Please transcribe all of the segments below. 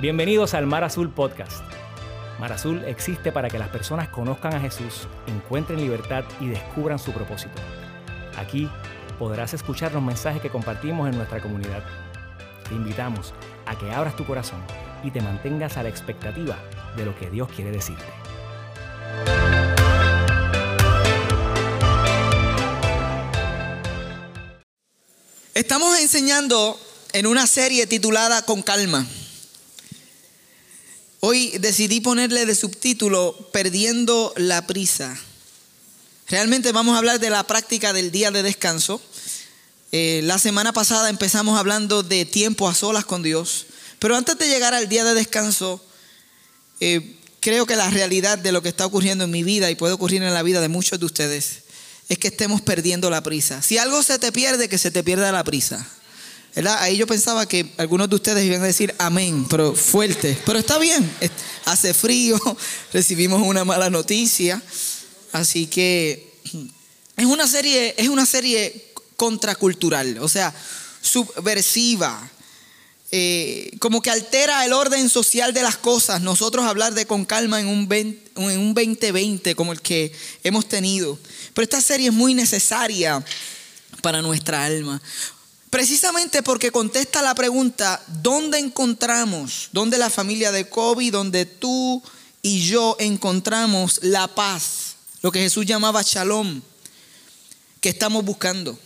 Bienvenidos al Mar Azul Podcast. Mar Azul existe para que las personas conozcan a Jesús, encuentren libertad y descubran su propósito. Aquí podrás escuchar los mensajes que compartimos en nuestra comunidad. Te invitamos a que abras tu corazón y te mantengas a la expectativa de lo que Dios quiere decirte. Estamos enseñando en una serie titulada Con calma. Hoy decidí ponerle de subtítulo Perdiendo la prisa. Realmente vamos a hablar de la práctica del día de descanso. Eh, la semana pasada empezamos hablando de tiempo a solas con Dios. Pero antes de llegar al día de descanso, eh, creo que la realidad de lo que está ocurriendo en mi vida y puede ocurrir en la vida de muchos de ustedes es que estemos perdiendo la prisa. Si algo se te pierde, que se te pierda la prisa. Ahí yo pensaba que algunos de ustedes iban a decir amén, pero fuerte. Pero está bien, hace frío, recibimos una mala noticia. Así que es una serie, es una serie contracultural, o sea, subversiva. Eh, como que altera el orden social de las cosas. Nosotros hablar de con calma en un, en un 2020 como el que hemos tenido. Pero esta serie es muy necesaria para nuestra alma. Precisamente porque contesta la pregunta, ¿dónde encontramos, dónde la familia de Kobe, donde tú y yo encontramos la paz? Lo que Jesús llamaba shalom, que estamos buscando.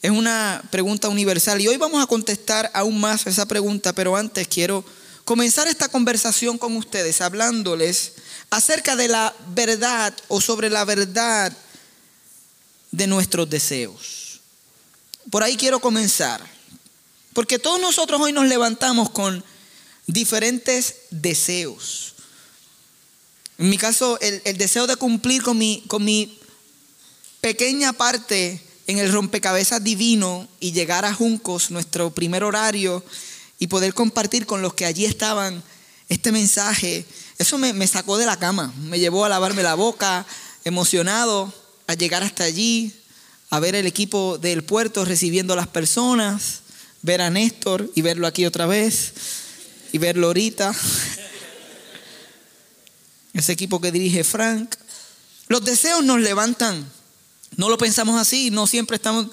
Es una pregunta universal y hoy vamos a contestar aún más esa pregunta, pero antes quiero comenzar esta conversación con ustedes hablándoles acerca de la verdad o sobre la verdad de nuestros deseos. Por ahí quiero comenzar. Porque todos nosotros hoy nos levantamos con diferentes deseos. En mi caso, el, deseo de cumplir con mi, con mi pequeña parte en el rompecabezas divino y llegar a Juncos, nuestro primer horario, y poder compartir con los que allí estaban este mensaje, eso me, me sacó de la cama, me llevó a lavarme la boca, emocionado, a llegar hasta allí, a ver el equipo del puerto recibiendo a las personas, ver a Néstor y verlo aquí otra vez y verlo ahorita. Ese equipo que dirige Frank. Los deseos nos levantan. No lo pensamos así, no siempre estamos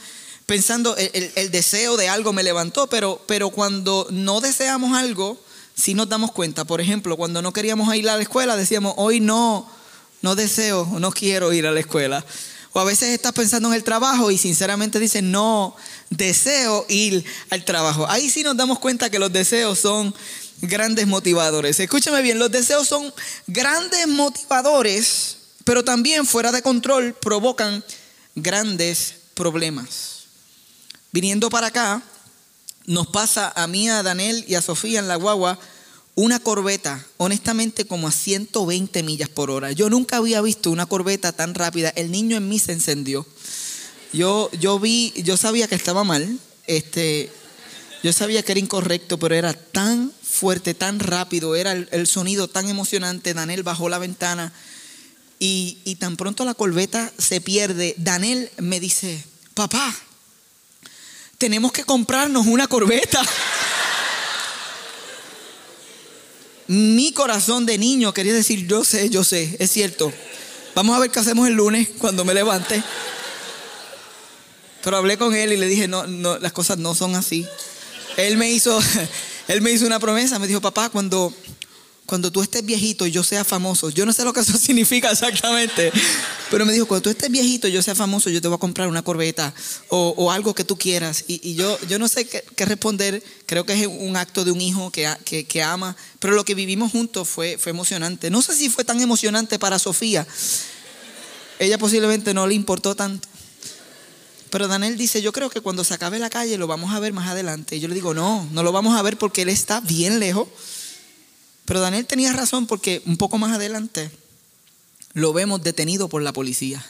pensando el, deseo de algo me levantó, pero, pero cuando no deseamos algo, sí nos damos cuenta. Por ejemplo, cuando no queríamos ir a la escuela, decíamos, hoy no, no deseo, no quiero ir a la escuela. O a veces estás pensando en el trabajo y sinceramente dices, no deseo ir al trabajo. Ahí sí nos damos cuenta que los deseos son grandes motivadores. Escúchame bien, los deseos son grandes motivadores, pero también fuera de control provocan grandes problemas. Viniendo para acá, nos pasa a mí, a Daniel y a Sofía en la guagua una corbeta, honestamente, como a 120 millas por hora. Yo nunca había visto una corbeta tan rápida. El niño en mí se encendió. Yo, yo vi, yo sabía que estaba mal. Este, yo sabía que era incorrecto, pero era tan fuerte, tan rápido, era el, sonido tan emocionante. Daniel bajó la ventana y, y tan pronto la corbeta se pierde. Daniel me dice, papá, tenemos que comprarnos una corbeta. Mi corazón de niño quería decir, yo sé, yo sé, es cierto. Vamos a ver qué hacemos el lunes cuando me levante. Pero hablé con él y le dije, no, no, las cosas no son así. Él me hizo, él me hizo una promesa, me dijo, papá, cuando, cuando tú estés viejito y yo sea famoso, yo no sé lo que eso significa exactamente, pero me dijo, cuando tú estés viejito y yo sea famoso, yo te voy a comprar una corbeta o, algo que tú quieras. Y, yo, yo no sé qué, responder, creo que es un acto de un hijo que, que, ama, pero lo que vivimos juntos fue, fue emocionante. No sé si fue tan emocionante para Sofía, ella posiblemente no le importó tanto. Pero Daniel dice, yo creo que cuando se acabe la calle lo vamos a ver más adelante. Y yo le digo, no, no lo vamos a ver porque él está bien lejos. Pero Daniel tenía razón porque un poco más adelante lo vemos detenido por la policía.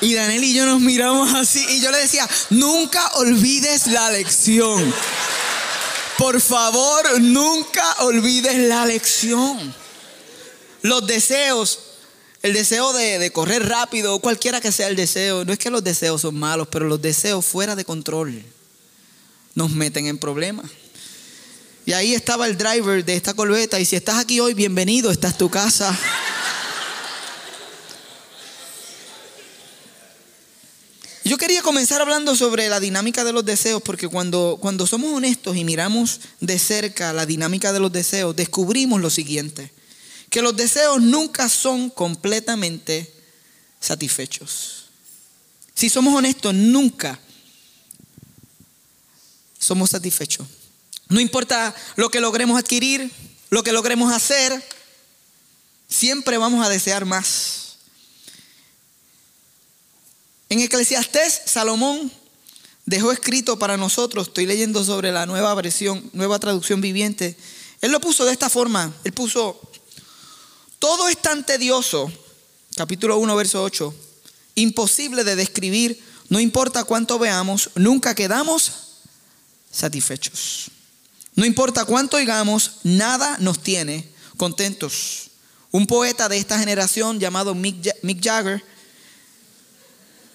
Y Daniel y yo nos miramos así y yo le decía, nunca olvides la lección. Por favor, nunca olvides la lección. Los deseos, el deseo de, correr rápido, cualquiera que sea el deseo, no es que los deseos son malos, pero los deseos fuera de control nos meten en problemas. Y ahí estaba el driver de esta corbeta. Y si estás aquí hoy, bienvenido, esta es tu casa. Yo quería comenzar hablando sobre la dinámica de los deseos, porque cuando, cuando somos honestos y miramos de cerca la dinámica de los deseos, descubrimos lo siguiente, que los deseos nunca son completamente satisfechos. Si somos honestos, nunca somos satisfechos. No importa lo que logremos adquirir, lo que logremos hacer, siempre vamos a desear más. En Eclesiastés, Salomón dejó escrito para nosotros, estoy leyendo sobre la nueva versión, nueva traducción viviente. Él lo puso de esta forma, él puso, todo es tan tedioso, capítulo 1, verso 8, imposible de describir, no importa cuánto veamos, nunca quedamos satisfechos. No importa cuánto oigamos, nada nos tiene contentos. Un poeta de esta generación llamado Mick Jagger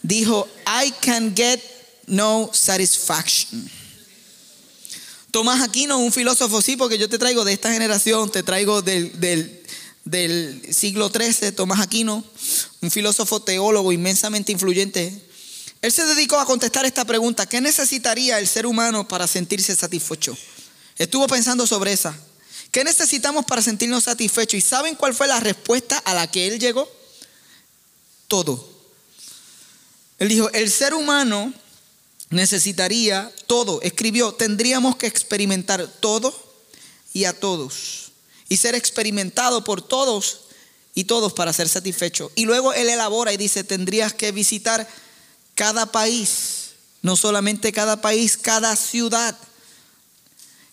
dijo, I can get no satisfaction. Tomás Aquino, un filósofo, sí, porque yo te traigo de esta generación, te traigo del, del siglo XIII, Tomás Aquino, un filósofo teólogo inmensamente influyente. Él se dedicó a contestar esta pregunta, ¿qué necesitaría el ser humano para sentirse satisfecho? Estuvo pensando sobre esa. ¿Qué necesitamos para sentirnos satisfechos? ¿Y saben cuál fue la respuesta a la que él llegó? Todo. Él dijo, el ser humano necesitaría todo. Escribió, tendríamos que experimentar todo y a todos. Y ser experimentado por todos y todos para ser satisfecho. Y luego él elabora y dice, tendrías que visitar cada país. No solamente cada país, cada ciudad.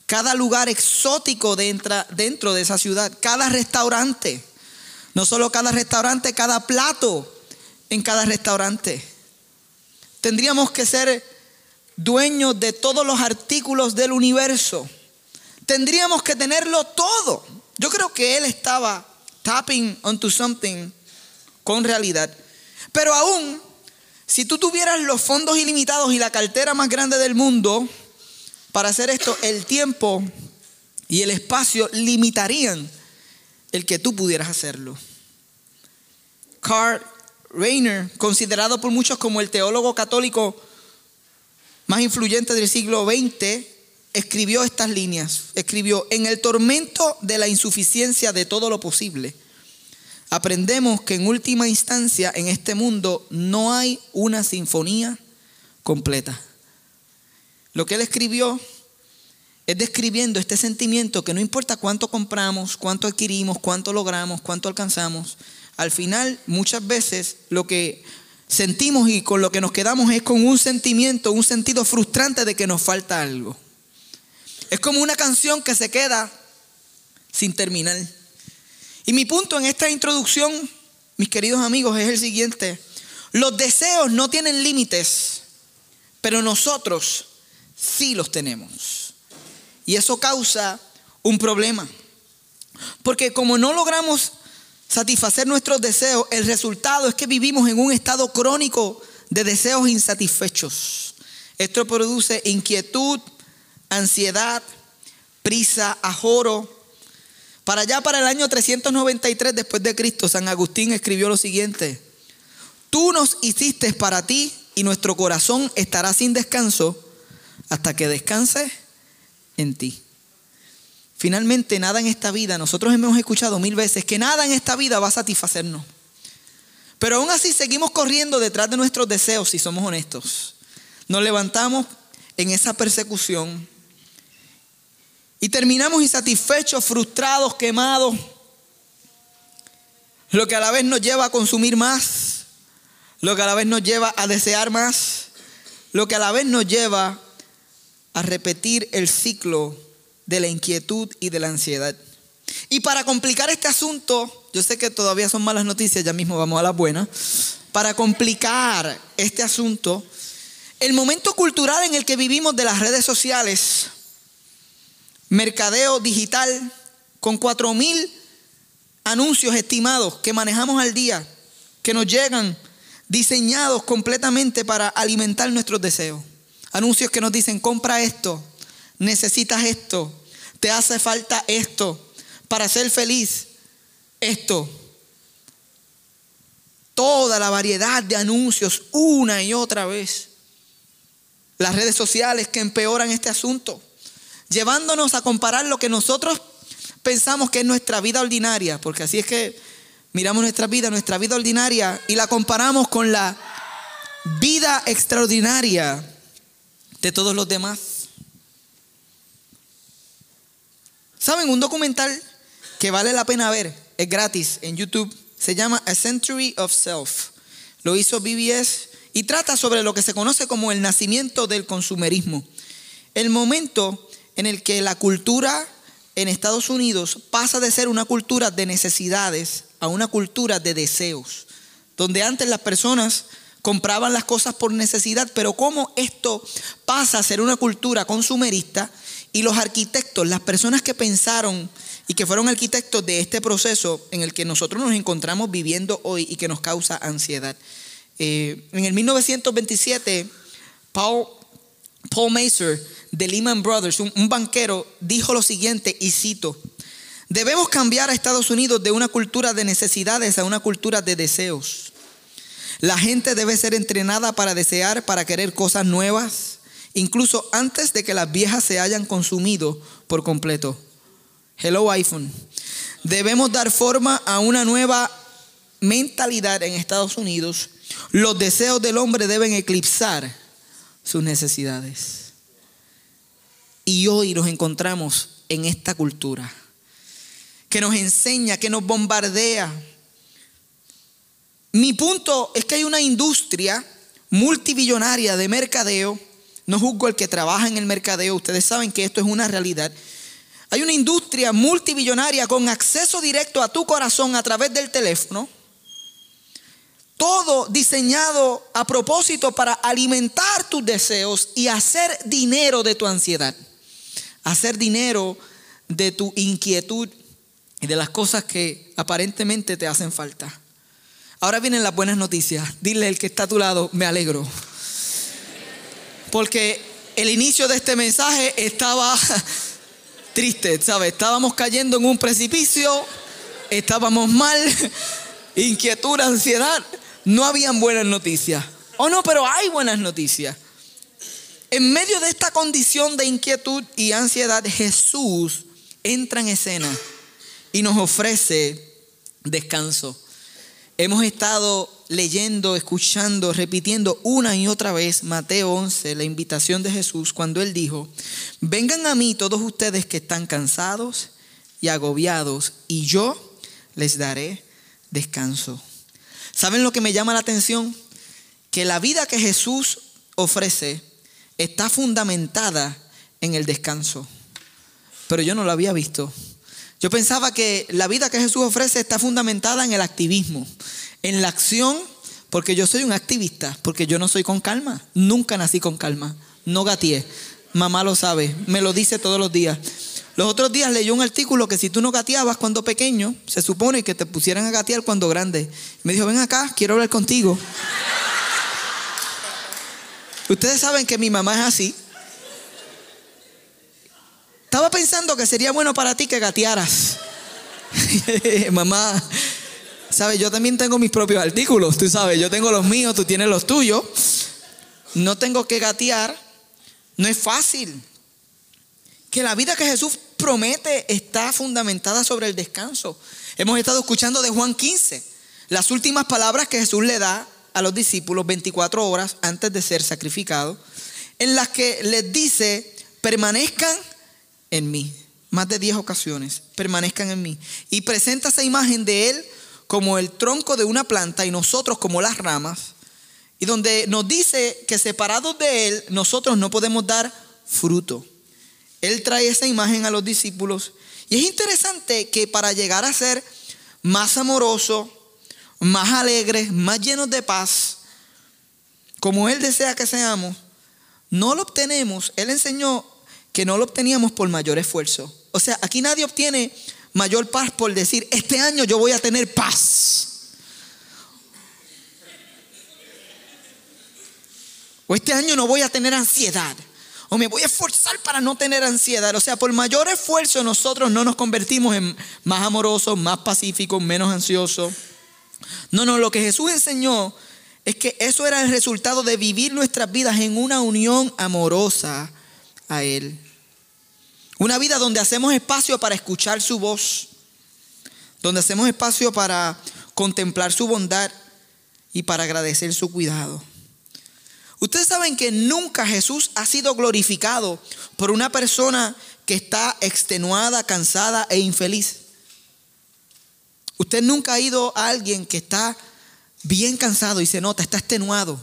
Cada lugar exótico dentro, dentro de esa ciudad. Cada restaurante. No solo cada restaurante, cada plato en cada restaurante Tendríamos que ser dueños de todos los artículos del universo. Tendríamos que tenerlo todo. Yo creo que él estaba tapping onto something con realidad. Pero aún, si tú tuvieras los fondos ilimitados y la cartera más grande del mundo, para hacer esto, el tiempo y el espacio limitarían el que tú pudieras hacerlo. Carl Rainer, considerado por muchos como el teólogo católico más influyente del siglo XX, escribió estas líneas. Escribió, en el tormento de la insuficiencia de todo lo posible, aprendemos que en última instancia en este mundo no hay una sinfonía completa. Lo que él escribió es describiendo este sentimiento que no importa cuánto compramos, cuánto adquirimos, cuánto logramos, cuánto alcanzamos, al final muchas veces lo que sentimos y con lo que nos quedamos es con un sentimiento, un sentido frustrante de que nos falta algo. Es como una canción que se queda sin terminar. Y mi punto en esta introducción, mis queridos amigos, es el siguiente. Los deseos no tienen límites, pero nosotros sí los tenemos. Y eso causa un problema. Porque como no logramos satisfacer nuestros deseos, el resultado es que vivimos en un estado crónico de deseos insatisfechos. Esto produce inquietud, ansiedad, prisa, ajoro. Para allá, para el año 393 después de Cristo, San Agustín escribió lo siguiente. Tú nos hiciste para ti y nuestro corazón estará sin descanso hasta que descanse en ti. Finalmente, nada en esta vida, nosotros hemos escuchado mil veces que nada en esta vida va a satisfacernos. Pero aún así seguimos corriendo detrás de nuestros deseos si somos honestos. Nos levantamos en esa persecución y terminamos insatisfechos, frustrados, quemados, lo que a la vez nos lleva a consumir más, lo que a la vez nos lleva a desear más, lo que a la vez nos lleva a repetir el ciclo de la inquietud y de la ansiedad. Y para complicar este asunto, yo sé que todavía son malas noticias, ya mismo vamos a las buenas, para complicar este asunto, el momento cultural en el que vivimos de las redes sociales, mercadeo digital, con cuatro mil anuncios estimados que manejamos al día, que nos llegan diseñados completamente para alimentar nuestros deseos. Anuncios que nos dicen, compra esto, necesitas esto, te hace falta esto. Para ser feliz, esto. Toda la variedad de anuncios una y otra vez. Las redes sociales que empeoran este asunto, llevándonos a comparar lo que nosotros pensamos que es nuestra vida ordinaria, porque así es que miramos nuestra vida, nuestra vida ordinaria, y la comparamos con la vida extraordinaria de todos los demás. ¿Saben? Un documental que vale la pena ver, es gratis en YouTube, se llama A Century of Self. Lo hizo BBS y trata sobre lo que se conoce como el nacimiento del consumerismo. El momento en el que la cultura en Estados Unidos pasa de ser una cultura de necesidades a una cultura de deseos, donde antes las personas compraban las cosas por necesidad, pero cómo esto pasa a ser una cultura consumerista y los arquitectos, las personas que pensaron y que fueron arquitectos de este proceso en el que nosotros nos encontramos viviendo hoy y que nos causa ansiedad. Eh, en el 1927, Paul, Paul de Lehman Brothers, un banquero, dijo lo siguiente, y cito, debemos cambiar a Estados Unidos de una cultura de necesidades a una cultura de deseos. La gente debe ser entrenada para desear, para querer cosas nuevas, incluso antes de que las viejas se hayan consumido por completo. Hello iPhone. Debemos dar forma a una nueva mentalidad en Estados Unidos. Los deseos del hombre deben eclipsar sus necesidades. Y hoy nos encontramos en esta cultura que nos enseña, que nos bombardea. Mi punto es que hay una industria multibillonaria de mercadeo. No juzgo el que trabaja en el mercadeo, ustedes saben que esto es una realidad. Hay una industria multibillonaria con acceso directo a tu corazón a través del teléfono. Todo diseñado a propósito para alimentar tus deseos y hacer dinero de tu ansiedad hacer dinero de tu inquietud y de las cosas que aparentemente te hacen falta. Ahora vienen las buenas noticias. Dile al que está a tu lado, me alegro. Porque el inicio de este mensaje estaba triste, ¿sabes? Estábamos cayendo en un precipicio, estábamos mal, inquietud, ansiedad. No habían buenas noticias. Oh, no, pero hay buenas noticias. En medio de esta condición de inquietud y ansiedad, Jesús entra en escena y nos ofrece descanso. Hemos estado leyendo, escuchando, repitiendo una y otra vez Mateo 11, la invitación de Jesús, cuando Él dijo, vengan a mí todos ustedes que están cansados y agobiados, y yo les daré descanso. ¿Saben lo que me llama la atención? Que la vida que Jesús ofrece está fundamentada en el descanso. Pero yo no lo había visto. Yo pensaba que la vida que Jesús ofrece está fundamentada en el activismo, en la acción, porque yo soy un activista, porque yo no soy con calma. Nunca nací con calma. No gateé. Mamá lo sabe, me lo dice todos los días. Los otros días leyó un artículo que si tú no gateabas cuando pequeño, se supone que te pusieran a gatear cuando grande. Me dijo, ven acá, quiero hablar contigo. Ustedes saben que mi mamá es así. Estaba pensando que sería bueno para ti que gatearas. mamá, sabes, yo también tengo mis propios artículos, tú sabes, yo tengo los míos, tú tienes los tuyos. No tengo que gatear. No es fácil. Que la vida que Jesús promete está fundamentada sobre el descanso. Hemos estado escuchando de Juan 15, las últimas palabras que Jesús le da a los discípulos 24 horas antes de ser sacrificado, en las que les dice, permanezcan en mí. Más de 10 ocasiones, permanezcan en mí. Y presenta esa imagen de Él como el tronco de una planta y nosotros como las ramas. Y donde nos dice que separados de Él, nosotros no podemos dar fruto. Él trae esa imagen a los discípulos. Y es interesante que para llegar a ser más amoroso, más alegres, más llenos de paz, como Él desea que seamos, no lo obtenemos. Él enseñó que no lo obteníamos por mayor esfuerzo. O sea, aquí nadie obtiene mayor paz por decir, este año yo voy a tener paz. O este año no voy a tener ansiedad. o me voy a esforzar para no tener ansiedad. O sea, por mayor esfuerzo nosotros no nos convertimos en más amorosos, más pacíficos, menos ansiosos. No, no, lo que Jesús enseñó es que eso era el resultado de vivir nuestras vidas en una unión amorosa a Él. Una vida donde hacemos espacio para escuchar su voz, donde hacemos espacio para contemplar su bondad y para agradecer su cuidado. Ustedes saben que nunca Jesús ha sido glorificado por una persona que está extenuada, cansada e infeliz. Usted nunca ha ido a alguien que está bien cansado y se nota, está extenuado,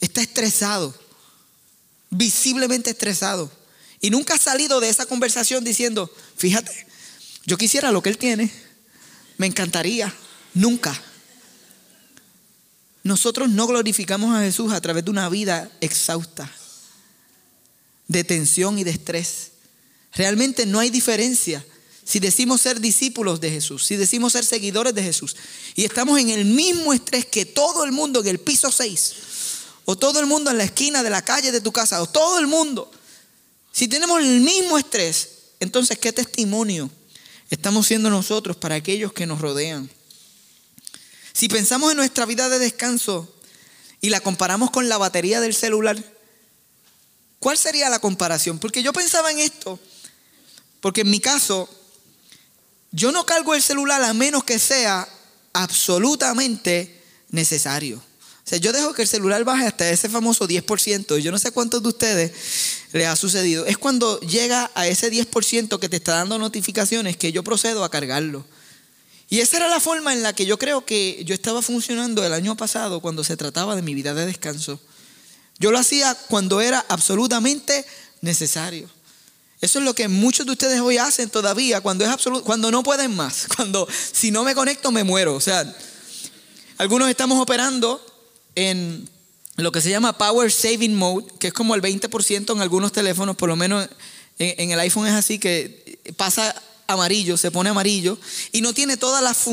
está estresado, visiblemente estresado. Y nunca ha salido de esa conversación diciendo, fíjate, yo quisiera lo que él tiene, me encantaría, nunca. Nosotros no glorificamos a Jesús a través de una vida exhausta, de tensión y de estrés. Realmente no hay diferencia si decimos ser discípulos de Jesús, si decimos ser seguidores de Jesús y estamos en el mismo estrés que todo el mundo en el piso 6, o todo el mundo en la esquina de la calle de tu casa, o todo el mundo, si tenemos el mismo estrés, entonces ¿qué testimonio estamos siendo nosotros para aquellos que nos rodean? Si pensamos en nuestra vida de descanso y la comparamos con la batería del celular, ¿cuál sería la comparación? Porque yo pensaba en esto, porque en mi caso, yo no cargo el celular a menos que sea absolutamente necesario. Sea, yo dejo que el celular baje hasta ese famoso 10%. Y yo no sé cuántos de ustedes les ha sucedido. Es cuando llega a ese 10% que te está dando notificaciones que yo procedo a cargarlo. Y esa era la forma en la que yo creo que yo estaba funcionando el año pasado cuando se trataba de mi vida de descanso. Yo lo hacía cuando era absolutamente necesario. Eso es lo que muchos de ustedes hoy hacen todavía cuando es absoluto, cuando no pueden más, cuando si no me conecto me muero. O sea, algunos estamos operando en lo que se llama Power Saving Mode, que es como el 20% en algunos teléfonos, por lo menos en, el iPhone es así, que pasa amarillo, se pone amarillo y no tiene todas las,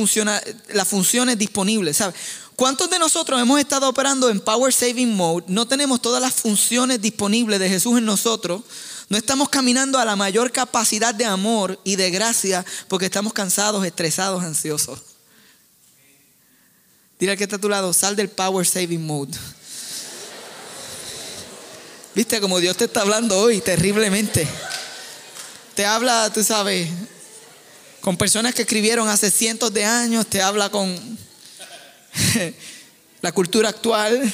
las funciones disponibles. ¿sabe? ¿Cuántos de nosotros hemos estado operando en Power Saving Mode? No tenemos todas las funciones disponibles de Jesús en nosotros. No estamos caminando a la mayor capacidad de amor y de gracia porque estamos cansados, estresados, ansiosos. Dile al que está a tu lado, sal del Power Saving Mode. Viste como Dios te está hablando hoy terriblemente. Te habla, tú sabes, con personas que escribieron hace cientos de años, te habla con la cultura actual.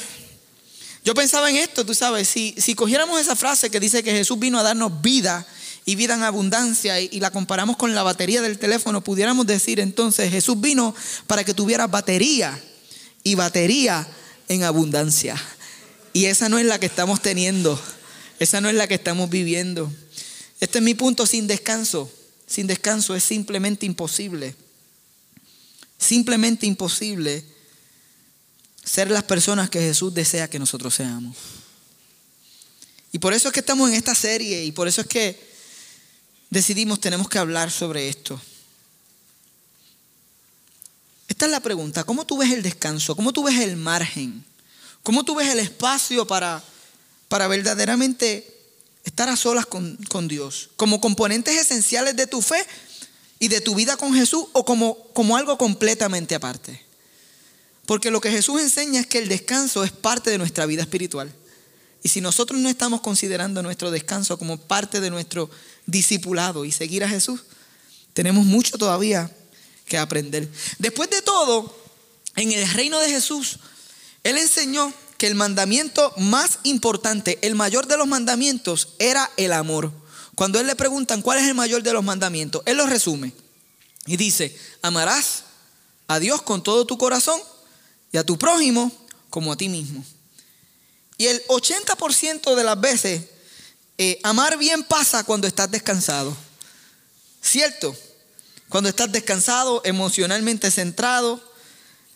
Yo pensaba en esto, tú sabes, si, si cogiéramos esa frase que dice que Jesús vino a darnos vida y vida en abundancia y, y, la comparamos con la batería del teléfono, pudiéramos decir entonces, Jesús vino para que tuvieras batería y batería en abundancia. Y esa no es la que estamos teniendo, esa no es la que estamos viviendo. Este es mi punto sin descanso sin descanso es simplemente imposible. Simplemente imposible ser las personas que Jesús desea que nosotros seamos. Y por eso es que estamos en esta serie y por eso es que decidimos tenemos que hablar sobre esto. Es la pregunta, ¿cómo tú ves el descanso? ¿Cómo tú ves el margen? ¿Cómo tú ves el espacio para, para verdaderamente estar a solas con, Dios, como componentes esenciales de tu fe y de tu vida con Jesús o como, como algo completamente aparte. Porque lo que Jesús enseña es que el descanso es parte de nuestra vida espiritual. Y si nosotros no estamos considerando nuestro descanso como parte de nuestro discipulado y seguir a Jesús, tenemos mucho todavía que aprender. Después de todo, en el reino de Jesús, Él enseñó que el mandamiento más importante, el mayor de los mandamientos, era el amor. Cuando él le preguntan cuál es el mayor de los mandamientos, él lo resume y dice, amarás a Dios con todo tu corazón y a tu prójimo como a ti mismo. Y el 80% de las veces, eh, amar bien pasa cuando estás descansado. ¿Cierto? Cuando estás descansado, emocionalmente centrado.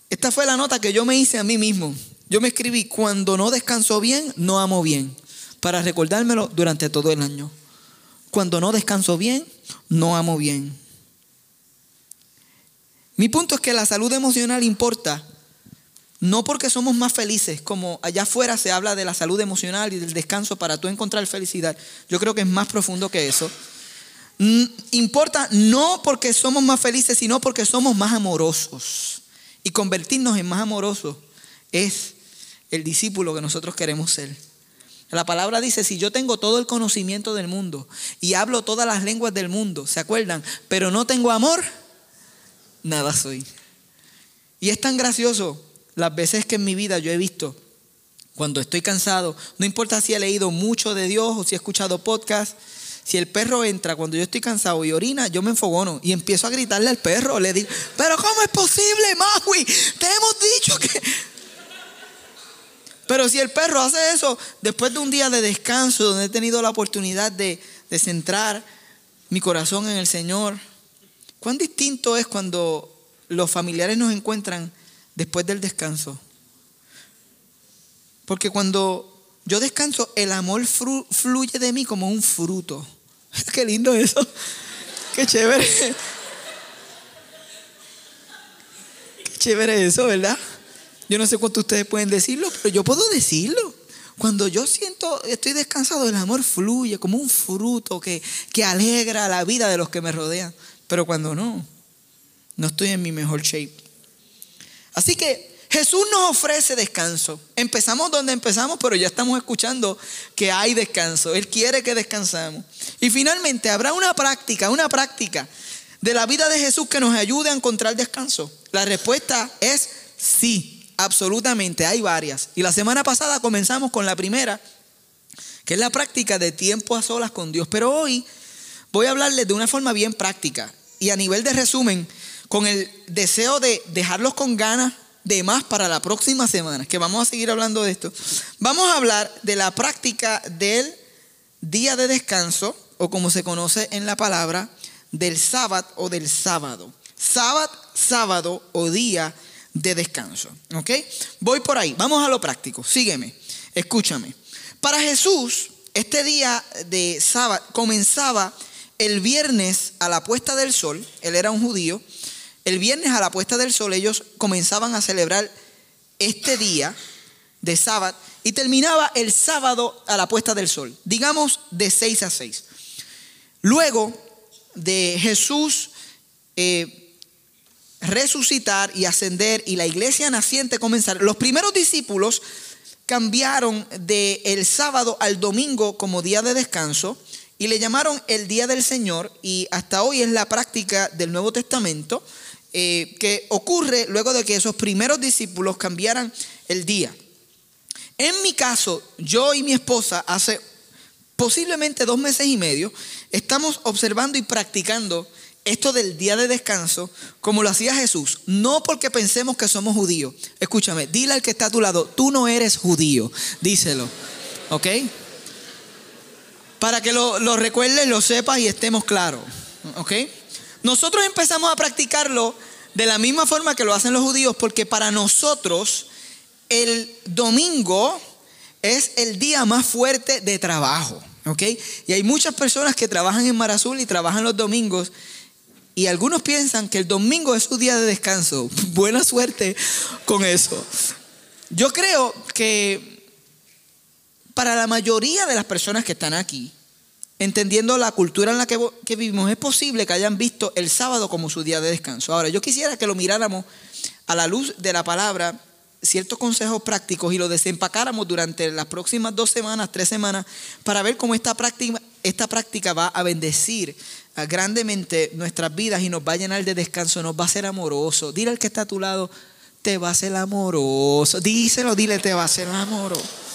Esta fue la nota que yo me hice a mí mismo. Yo me escribí, cuando no descanso bien, no amo bien, para recordármelo durante todo el año. Cuando no descanso bien, no amo bien. Mi punto es que la salud emocional importa No porque somos más felices, como allá afuera se habla de la salud emocional y del descanso para tú encontrar felicidad. Yo creo que es más profundo que eso. Importa no porque somos más felices, sino porque somos más amorosos. Y convertirnos en más amorosos es el discípulo que nosotros queremos ser. La palabra dice, si yo tengo todo el conocimiento del mundo y hablo todas las lenguas del mundo, ¿se acuerdan? Pero no tengo amor, nada soy. Y es tan gracioso las veces que en mi vida yo he visto, cuando estoy cansado, no importa si he leído mucho de Dios o si he escuchado podcast, si el perro entra cuando yo estoy cansado y orina, yo me enfogono y empiezo a gritarle al perro, le digo, pero ¿cómo es posible, Maui? Te hemos dicho que... Pero si el perro hace eso después de un día de descanso, donde he tenido la oportunidad de, de centrar mi corazón en el Señor, ¿cuán distinto es cuando los familiares nos encuentran después del descanso? Porque cuando yo descanso, el amor fluye de mí como un fruto. Qué lindo eso. Qué chévere. Qué chévere eso, ¿verdad? Yo no sé cuánto ustedes pueden decirlo, pero yo puedo decirlo. Cuando yo siento, estoy descansado, el amor fluye como un fruto que, que alegra la vida de los que me rodean. Pero cuando no, no estoy en mi mejor shape. Así que Jesús nos ofrece descanso. Empezamos donde empezamos, pero ya estamos escuchando que hay descanso. Él quiere que descansamos. Y finalmente habrá una práctica, una práctica de la vida de Jesús que nos ayude a encontrar descanso. La respuesta es sí. Absolutamente, hay varias. Y la semana pasada comenzamos con la primera, que es la práctica de tiempo a solas con Dios. Pero hoy voy a hablarles de una forma bien práctica y a nivel de resumen, con el deseo de dejarlos con ganas de más para la próxima semana, que vamos a seguir hablando de esto. Vamos a hablar de la práctica del día de descanso, o como se conoce en la palabra, del sábado o del sábado. Sábado, sábado o día de descanso. ¿Ok? Voy por ahí. Vamos a lo práctico. Sígueme. Escúchame. Para Jesús, este día de sábado comenzaba el viernes a la puesta del sol. Él era un judío. El viernes a la puesta del sol ellos comenzaban a celebrar este día de sábado y terminaba el sábado a la puesta del sol. Digamos de 6 a 6. Luego de Jesús... Eh, resucitar y ascender y la iglesia naciente comenzar, los primeros discípulos cambiaron del el sábado al domingo como día de descanso y le llamaron el día del Señor y hasta hoy es la práctica del Nuevo Testamento eh, que ocurre luego de que esos primeros discípulos cambiaran el día. En mi caso, yo y mi esposa hace posiblemente dos meses y medio estamos observando y practicando esto del día de descanso como lo hacía Jesús, no porque pensemos que somos judíos. Escúchame, dile al que está a tu lado, tú no eres judío, díselo, ¿ok? Para que lo, lo recuerdes, lo sepas y estemos claros, ¿ok? Nosotros empezamos a practicarlo de la misma forma que lo hacen los judíos, porque para nosotros el domingo es el día más fuerte de trabajo. Y hay muchas personas que trabajan en Mar Azul y trabajan los domingos y algunos piensan que el domingo es su día de descanso. Buena suerte con eso. Yo creo que para la mayoría de las personas que están aquí, entendiendo la cultura en la que, vivimos, es posible que hayan visto el sábado como su día de descanso. Ahora, yo quisiera que lo miráramos a la luz de la palabra, ciertos consejos prácticos y lo desempacáramos durante las próximas dos semanas, tres semanas, para ver cómo esta práctica, va a bendecir grandemente nuestras vidas y nos va a llenar de descanso, nos va a ser amoroso. Dile al que está a tu lado, te va a ser amoroso. Díselo, dile, te va a ser amoroso.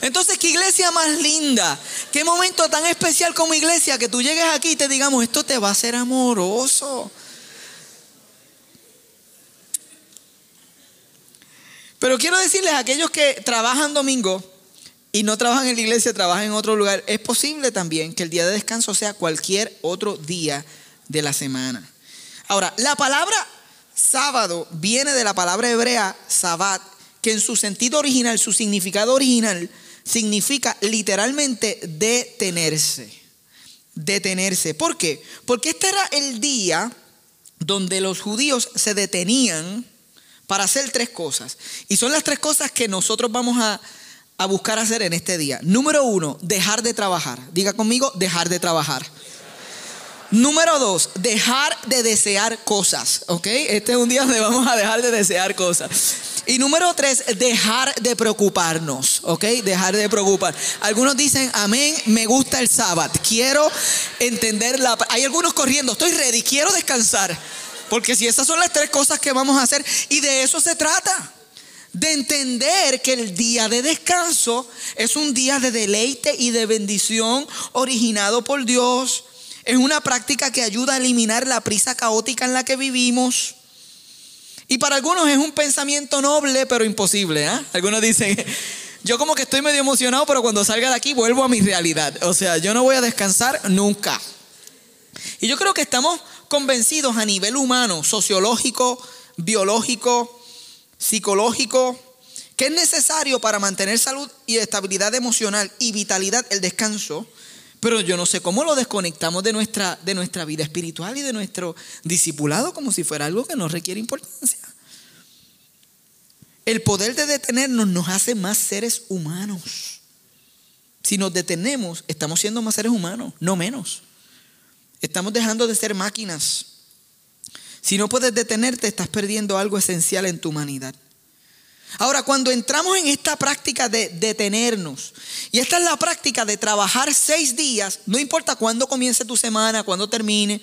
Entonces, qué iglesia más linda, qué momento tan especial como iglesia que tú llegues aquí y te digamos, esto te va a ser amoroso. Pero quiero decirles a aquellos que trabajan domingo, y no trabajan en la iglesia, trabajan en otro lugar, es posible también que el día de descanso sea cualquier otro día de la semana. Ahora, la palabra sábado viene de la palabra hebrea sabat, que en su sentido original, su significado original, significa literalmente detenerse. Detenerse. ¿Por qué? Porque este era el día donde los judíos se detenían para hacer tres cosas. Y son las tres cosas que nosotros vamos a, a buscar hacer en este día. Número uno, dejar de trabajar. Diga conmigo, dejar de trabajar. Número dos, dejar de desear cosas. ¿Ok? Este es un día donde vamos a dejar de desear cosas. Y número tres, dejar de preocuparnos. ¿Ok? Dejar de preocupar. Algunos dicen, amén, me gusta el sábado. Quiero entender la... Hay algunos corriendo, estoy ready, quiero descansar. Porque si esas son las tres cosas que vamos a hacer, y de eso se trata de entender que el día de descanso es un día de deleite y de bendición originado por Dios. Es una práctica que ayuda a eliminar la prisa caótica en la que vivimos. Y para algunos es un pensamiento noble pero imposible. ¿eh? Algunos dicen, yo como que estoy medio emocionado, pero cuando salga de aquí vuelvo a mi realidad. O sea, yo no voy a descansar nunca. Y yo creo que estamos convencidos a nivel humano, sociológico, biológico, psicológico, que es necesario para mantener salud y estabilidad emocional y vitalidad el descanso, pero yo no sé cómo lo desconectamos de nuestra, de nuestra vida espiritual y de nuestro discipulado como si fuera algo que no requiere importancia. El poder de detenernos nos hace más seres humanos. Si nos detenemos, estamos siendo más seres humanos, no menos. Estamos dejando de ser máquinas. Si no puedes detenerte, estás perdiendo algo esencial en tu humanidad. Ahora, cuando entramos en esta práctica de detenernos, y esta es la práctica de trabajar seis días, no importa cuándo comience tu semana, cuándo termine,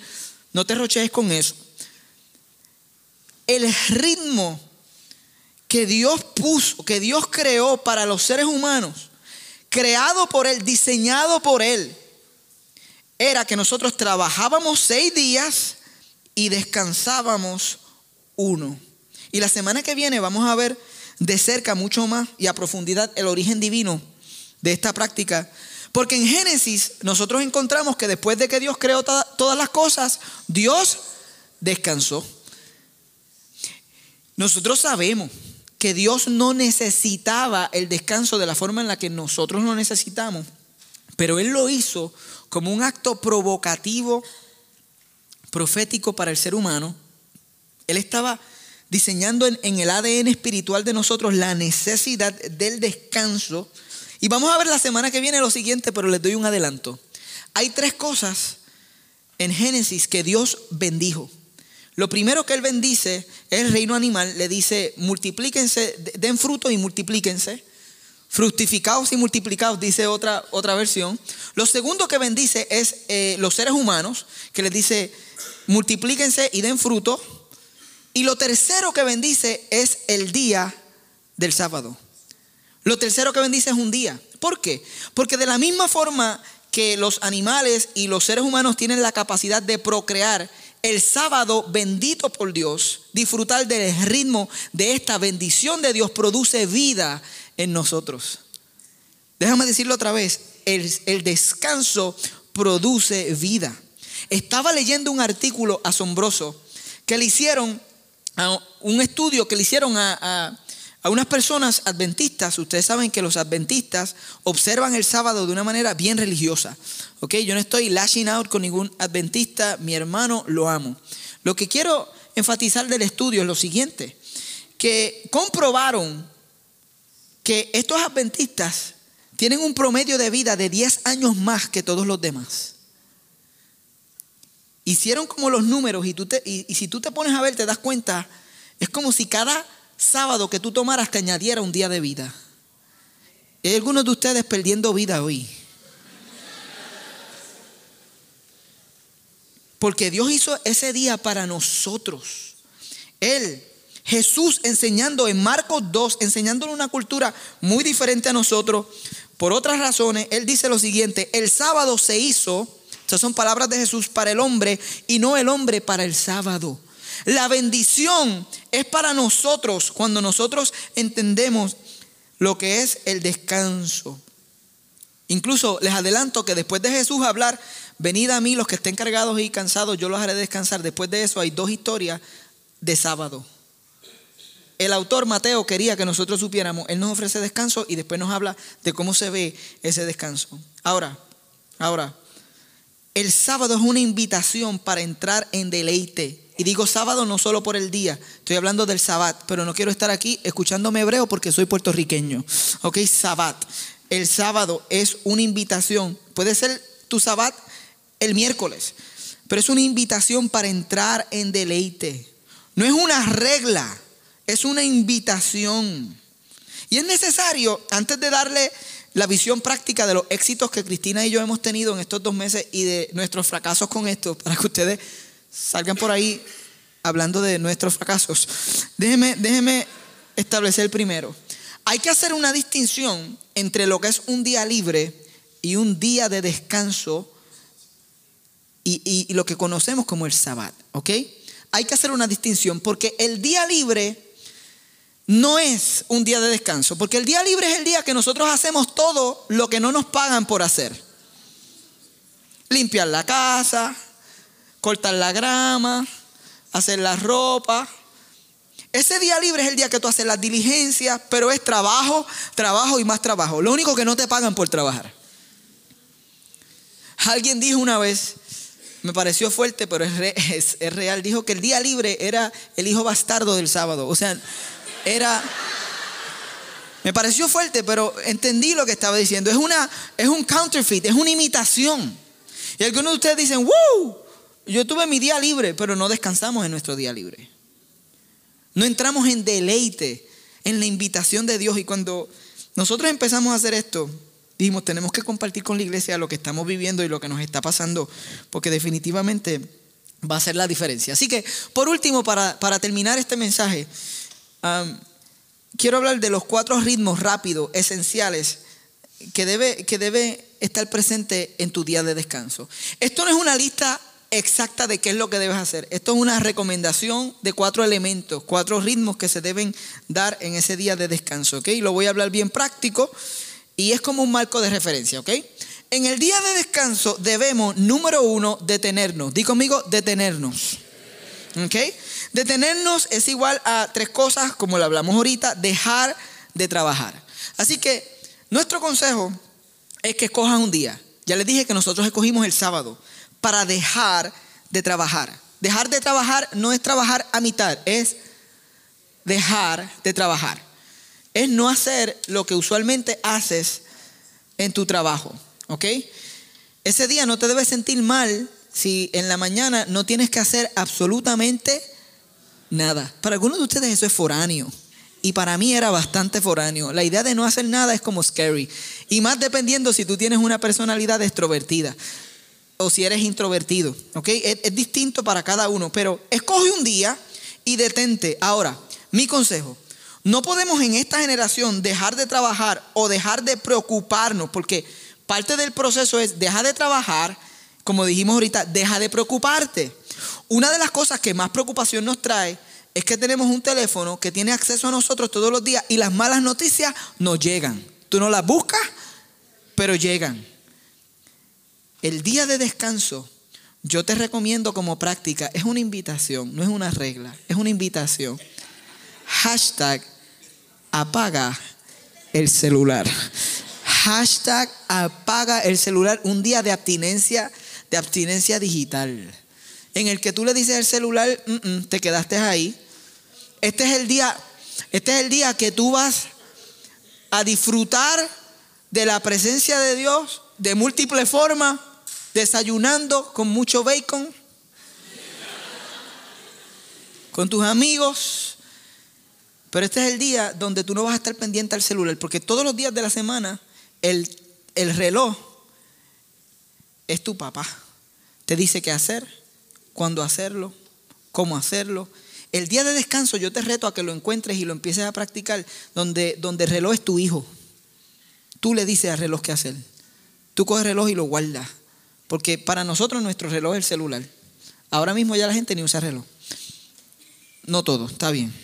no te rochees con eso. El ritmo que Dios puso, que Dios creó para los seres humanos, creado por Él, diseñado por Él, era que nosotros trabajábamos seis días y descansábamos uno. Y la semana que viene vamos a ver de cerca mucho más y a profundidad el origen divino de esta práctica. Porque en Génesis nosotros encontramos que después de que Dios creó todas las cosas, Dios descansó. Nosotros sabemos que Dios no necesitaba el descanso de la forma en la que nosotros lo necesitamos, pero Él lo hizo como un acto provocativo profético para el ser humano, Él estaba diseñando en, el ADN espiritual de nosotros la necesidad del descanso. Y vamos a ver la semana que viene lo siguiente, pero les doy un adelanto. Hay tres cosas en Génesis que Dios bendijo. Lo primero que Él bendice es el reino animal, le dice, multiplíquense, den fruto y multiplíquense. Fructificados y multiplicados, dice otra, otra versión. Lo segundo que bendice es eh, los seres humanos, que les dice, multiplíquense y den fruto. Y lo tercero que bendice es el día del sábado. Lo tercero que bendice es un día. ¿Por qué? Porque de la misma forma que los animales y los seres humanos tienen la capacidad de procrear, el sábado bendito por Dios, disfrutar del ritmo de esta bendición de Dios produce vida en nosotros. Déjame decirlo otra vez, el, el descanso produce vida. Estaba leyendo un artículo asombroso que le hicieron, un estudio que le hicieron a, unas personas adventistas. Ustedes saben que los adventistas observan el sábado de una manera bien religiosa. ¿ok? Yo no estoy lashing out con ningún adventista, mi hermano lo amo. Lo que quiero enfatizar del estudio es lo siguiente, que comprobaron que estos adventistas tienen un promedio de vida de 10 años más que todos los demás. Hicieron como los números y, tú te, y, si tú te pones a ver te das cuenta, es como si cada sábado que tú tomaras te añadiera un día de vida. Hay algunos de ustedes perdiendo vida hoy. Porque Dios hizo ese día para nosotros. Él, Jesús enseñando en Marcos 2, enseñándole una cultura muy diferente a nosotros, por otras razones, Él dice lo siguiente, el sábado se hizo estas son palabras de Jesús para el hombre y no el hombre para el sábado. La bendición es para nosotros cuando nosotros entendemos lo que es el descanso. Incluso les adelanto que después de Jesús hablar, venid a mí los que estén cargados y cansados, yo los haré descansar. Después de eso hay dos historias de sábado. El autor Mateo quería que nosotros supiéramos, él nos ofrece descanso y después nos habla de cómo se ve ese descanso. Ahora, ahora, el sábado es una invitación para entrar en deleite. Y digo sábado no solo por el día, estoy hablando del sabbat, pero no quiero estar aquí escuchándome hebreo porque soy puertorriqueño. Ok, sabbat. El sábado es una invitación. Puede ser tu sabbat el miércoles, pero es una invitación para entrar en deleite. No es una regla, es una invitación. Y es necesario, antes de darle la visión práctica de los éxitos que Cristina y yo hemos tenido en estos dos meses y de nuestros fracasos con esto, para que ustedes salgan por ahí hablando de nuestros fracasos. Déjeme, déjeme establecer primero. Hay que hacer una distinción entre lo que es un día libre y un día de descanso y, lo que conocemos como el sabbat, ¿ok? Hay que hacer una distinción porque el día libre no es un día de descanso, porque el día libre es el día que nosotros hacemos todo lo que no nos pagan por hacer. Limpiar la casa, cortar la grama, hacer la ropa. Ese día libre es el día que tú haces las diligencias, pero es trabajo, trabajo y más trabajo. Lo único que no te pagan por trabajar. Alguien dijo una vez, me pareció fuerte, pero es, es real, dijo que el día libre era el hijo bastardo del sábado. O sea, era... Me pareció fuerte, pero entendí lo que estaba diciendo. Es, una, es un counterfeit, es una imitación. Y algunos de ustedes dicen, ¡Woo! Yo tuve mi día libre, pero no descansamos en nuestro día libre. No entramos en deleite, en la invitación de Dios. Y cuando nosotros empezamos a hacer esto, dijimos, tenemos que compartir con la iglesia lo que estamos viviendo y lo que nos está pasando, porque definitivamente va a ser la diferencia. Así que, por último, para, para terminar este mensaje, quiero hablar de los cuatro ritmos rápidos, esenciales, que debe, que debe estar presente en tu día de descanso. Esto no es una lista exacta de qué es lo que debes hacer. Esto es una recomendación de cuatro elementos, cuatro ritmos que se deben dar en ese día de descanso, ¿ok? Lo voy a hablar bien práctico y es como un marco de referencia, ¿ok? En el día de descanso debemos, número uno, detenernos. Di conmigo, detenernos. ¿Ok? Detenernos es igual a tres cosas, como lo hablamos ahorita, dejar de trabajar. Así que nuestro consejo es que escojas un día. Ya les dije que nosotros escogimos el sábado para dejar de trabajar. Dejar de trabajar no es trabajar a mitad, es dejar de trabajar. Es no hacer lo que usualmente haces en tu trabajo. ¿Ok? Ese día no te debes sentir mal si en la mañana no tienes que hacer absolutamente nada. Para algunos de ustedes eso es foráneo. Y para mí era bastante foráneo. La idea de no hacer nada es como scary. Y más dependiendo si tú tienes una personalidad extrovertida o si eres introvertido. ¿Ok? Es, distinto para cada uno. Pero escoge un día y detente. Ahora, mi consejo. No podemos en esta generación dejar de trabajar o dejar de preocuparnos, porque parte del proceso es dejar de trabajar, como dijimos ahorita, deja de preocuparte. Una de las cosas que más preocupación nos trae es que tenemos un teléfono que tiene acceso a nosotros todos los días y las malas noticias nos llegan. Tú no las buscas, pero llegan. El día de descanso, yo te recomiendo como práctica, es una invitación, no es una regla, es una invitación. Hashtag apaga el celular. Hashtag apaga el celular. Un día de abstinencia, de abstinencia digital en el que tú le dices al celular, te quedaste ahí. Este es el día, este es el día que tú vas a disfrutar de la presencia de Dios de múltiples formas, desayunando con mucho bacon, con tus amigos. Pero este es el día donde tú no vas a estar pendiente al celular, porque todos los días de la semana el, el reloj es tu papá. Te dice qué hacer, cuándo hacerlo, cómo hacerlo. El día de descanso yo te reto a que lo encuentres y lo empieces a practicar donde, donde el reloj es tu hijo. Tú le dices al reloj qué hacer. Tú coges el reloj y lo guardas. Porque para nosotros nuestro reloj es el celular. Ahora mismo ya la gente ni usa reloj. No todo, está bien.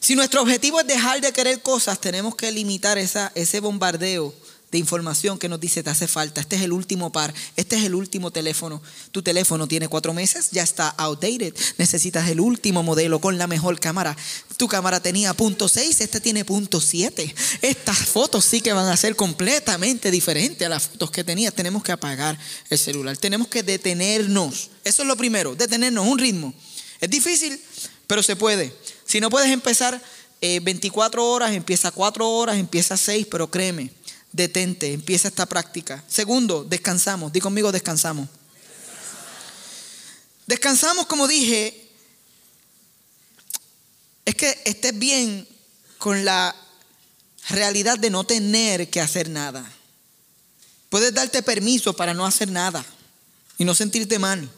Si nuestro objetivo es dejar de querer cosas, tenemos que limitar esa, ese bombardeo de información que nos dice te hace falta. Este es el último par, este es el último teléfono. Tu teléfono tiene cuatro meses, ya está outdated. Necesitas el último modelo con la mejor cámara. Tu cámara tenía punto 6, este tiene punto 7. Estas fotos sí que van a ser completamente diferentes a las fotos que tenías. Tenemos que apagar el celular, tenemos que detenernos. Eso es lo primero, detenernos, un ritmo. Es difícil, pero se puede. Si no puedes empezar 24 eh, horas, empieza 4 horas, empieza 6, pero créeme, detente, empieza esta práctica. Segundo, descansamos. Di conmigo, descansamos. Descansamos, como dije, es que estés bien con la realidad de no tener que hacer nada. Puedes darte permiso para no hacer nada y no sentirte mal.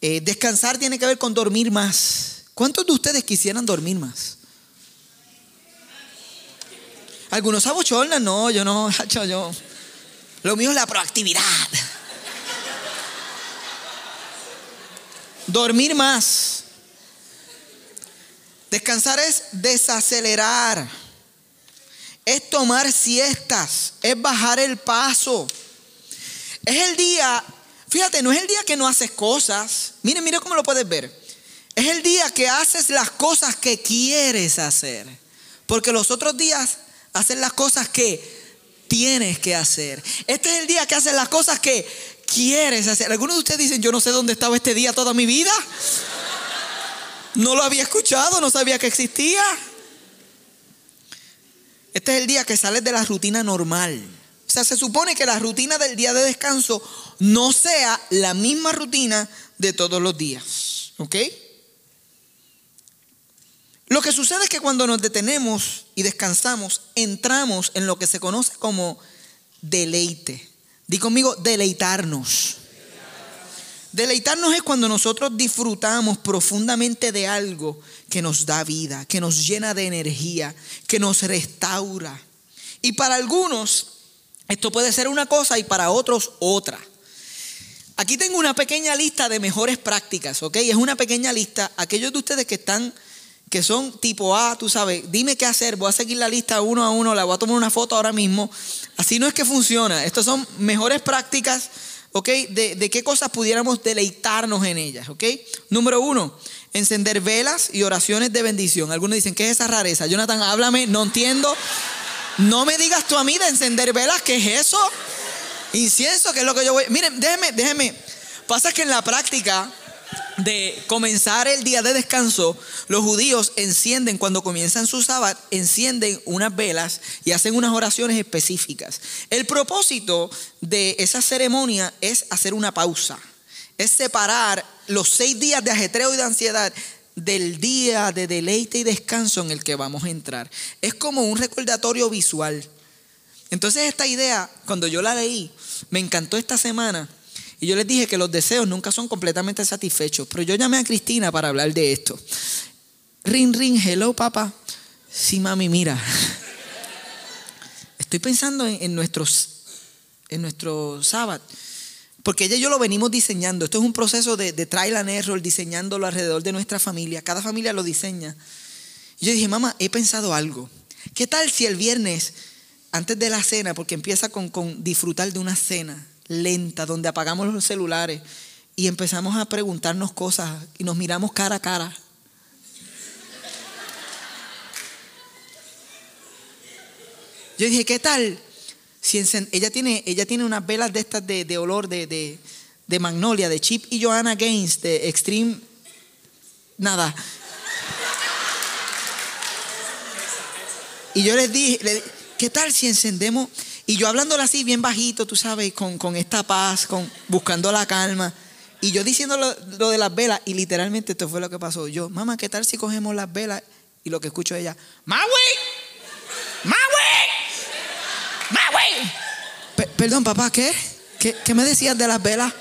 Eh, descansar tiene que ver con dormir más. ¿Cuántos de ustedes quisieran dormir más? Algunos abochornan, no, yo no, yo. Lo mío es la proactividad. Dormir más. Descansar es desacelerar. Es tomar siestas. Es bajar el paso. Es el día, fíjate, no es el día que no haces cosas. Mire, mire cómo lo puedes ver. Es el día que haces las cosas que quieres hacer. Porque los otros días hacer las cosas que tienes que hacer. Este es el día que haces las cosas que quieres hacer. Algunos de ustedes dicen, yo no sé dónde estaba este día toda mi vida. No lo había escuchado, no sabía que existía. Este es el día que sales de la rutina normal. O sea, se supone que la rutina del día de descanso no sea la misma rutina de todos los días. ¿Ok? Lo que sucede es que cuando nos detenemos y descansamos, entramos en lo que se conoce como deleite. Di conmigo, deleitarnos. Deleitarnos es cuando nosotros disfrutamos profundamente de algo que nos da vida, que nos llena de energía, que nos restaura. Y para algunos esto puede ser una cosa y para otros otra. Aquí tengo una pequeña lista de mejores prácticas, ¿ok? Es una pequeña lista. Aquellos de ustedes que están que son tipo A, tú sabes, dime qué hacer, voy a seguir la lista uno a uno, la voy a tomar una foto ahora mismo. Así no es que funciona. Estas son mejores prácticas, ¿ok? De, qué cosas pudiéramos deleitarnos en ellas, ¿ok? Número uno, encender velas y oraciones de bendición. Algunos dicen, ¿qué es esa rareza? Jonathan, háblame, no entiendo. No me digas tú a mí de encender velas, ¿qué es eso? Incienso, ¿qué es lo que yo voy? Miren, déjeme, déjeme. Pasa que en la práctica de comenzar el día de descanso, los judíos encienden, cuando comienzan su sábado, encienden unas velas y hacen unas oraciones específicas. El propósito de esa ceremonia es hacer una pausa, es separar los seis días de ajetreo y de ansiedad del día de deleite y descanso en el que vamos a entrar. Es como un recordatorio visual. Entonces esta idea, cuando yo la leí, me encantó esta semana y yo les dije que los deseos nunca son completamente satisfechos. Pero yo llamé a Cristina para hablar de esto. Ring, ring, hello, papá. Sí, mami, mira. Estoy pensando en, nuestros, en nuestro sábado. Porque ella y yo lo venimos diseñando. Esto es un proceso de, de trial and error, diseñándolo alrededor de nuestra familia. Cada familia lo diseña. Y yo dije, mamá, he pensado algo. ¿Qué tal si el viernes, antes de la cena, porque empieza con, con disfrutar de una cena, lenta, donde apagamos los celulares y empezamos a preguntarnos cosas y nos miramos cara a cara. Yo dije, ¿qué tal? Si ella, tiene, ella tiene unas velas de estas de, olor de, de, Magnolia, de Chip y Joanna Gaines, de Extreme. Nada. Y yo les dije, ¿qué tal si encendemos y yo hablándole así bien bajito, tú sabes, con, esta paz, con, buscando la calma. Y yo diciendo lo, de las velas, y literalmente esto fue lo que pasó. Yo, mamá, ¿qué tal si cogemos las velas? Y lo que escucho ella, ¡Maui! ¡Maui! ¡Maui! perdón, papá, ¿qué? ¿qué? me decías de las velas?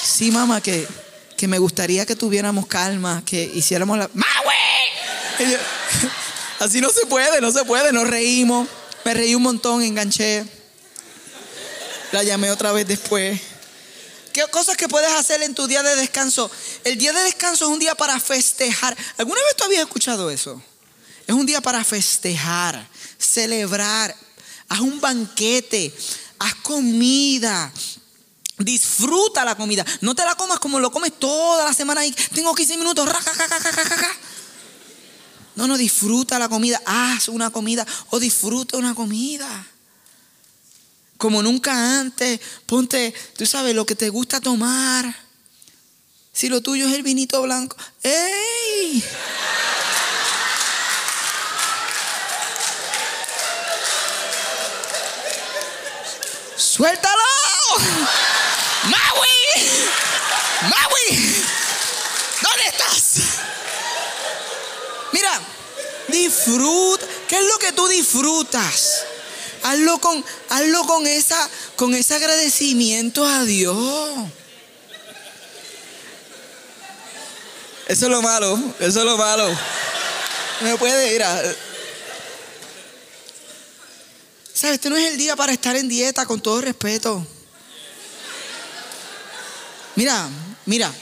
Sí, mamá, que, que me gustaría que tuviéramos calma, que hiciéramos la... ¡Maui! Así no se puede, no se puede. Nos reímos. Me reí un montón, enganché. La llamé otra vez después. ¿Qué cosas que puedes hacer en tu día de descanso? El día de descanso es un día para festejar. ¿Alguna vez tú habías escuchado eso? Es un día para festejar, celebrar. Haz un banquete, haz comida. Disfruta la comida. No te la comas como lo comes toda la semana y tengo 15 minutos. No, no, disfruta la comida. Haz una comida o disfruta una comida. Como nunca antes. Ponte, tú sabes, lo que te gusta tomar. Si lo tuyo es el vinito blanco. ¡Ey! ¡Suéltalo! ¡Maui! ¡Maui! ¿Dónde estás? Mira, disfruta. ¿Qué es lo que tú disfrutas? Hazlo con, hazlo con, esa, con ese agradecimiento a Dios. Eso es lo malo, eso es lo malo. Me puede ir a... ¿Sabes? Este no es el día para estar en dieta, con todo respeto. Mira, mira.